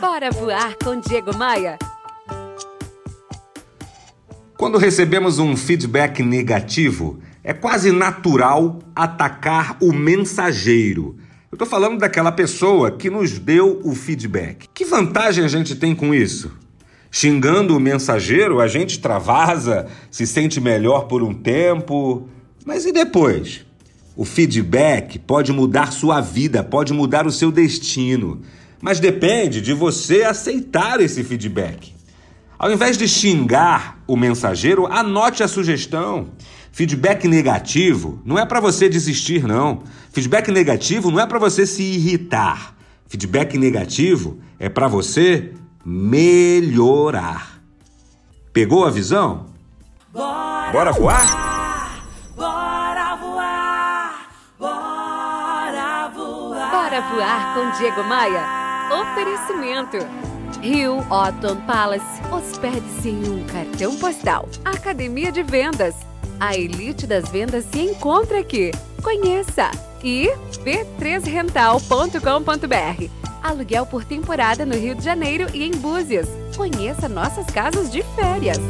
Bora voar com Diego Maia. Quando recebemos um feedback negativo, é quase natural atacar o mensageiro. Eu estou falando daquela pessoa que nos deu o feedback. Que vantagem a gente tem com isso? Xingando o mensageiro, a gente travasa, se sente melhor por um tempo. Mas e depois? O feedback pode mudar sua vida, pode mudar o seu destino. Mas depende de você aceitar esse feedback. Ao invés de xingar o mensageiro, anote a sugestão. Feedback negativo não é para você desistir, não. Feedback negativo não é para você se irritar. Feedback negativo é para você melhorar. Pegou a visão? Bora, Bora voar? Bora voar! Bora voar! Bora voar com Diego Maia. Oferecimento. Rio Otton Palace. Hospede-se em um cartão postal. Academia de Vendas. A elite das vendas se encontra aqui. Conheça. E b3rental.com.br. Aluguel por temporada no Rio de Janeiro e em Búzios. Conheça nossas casas de férias.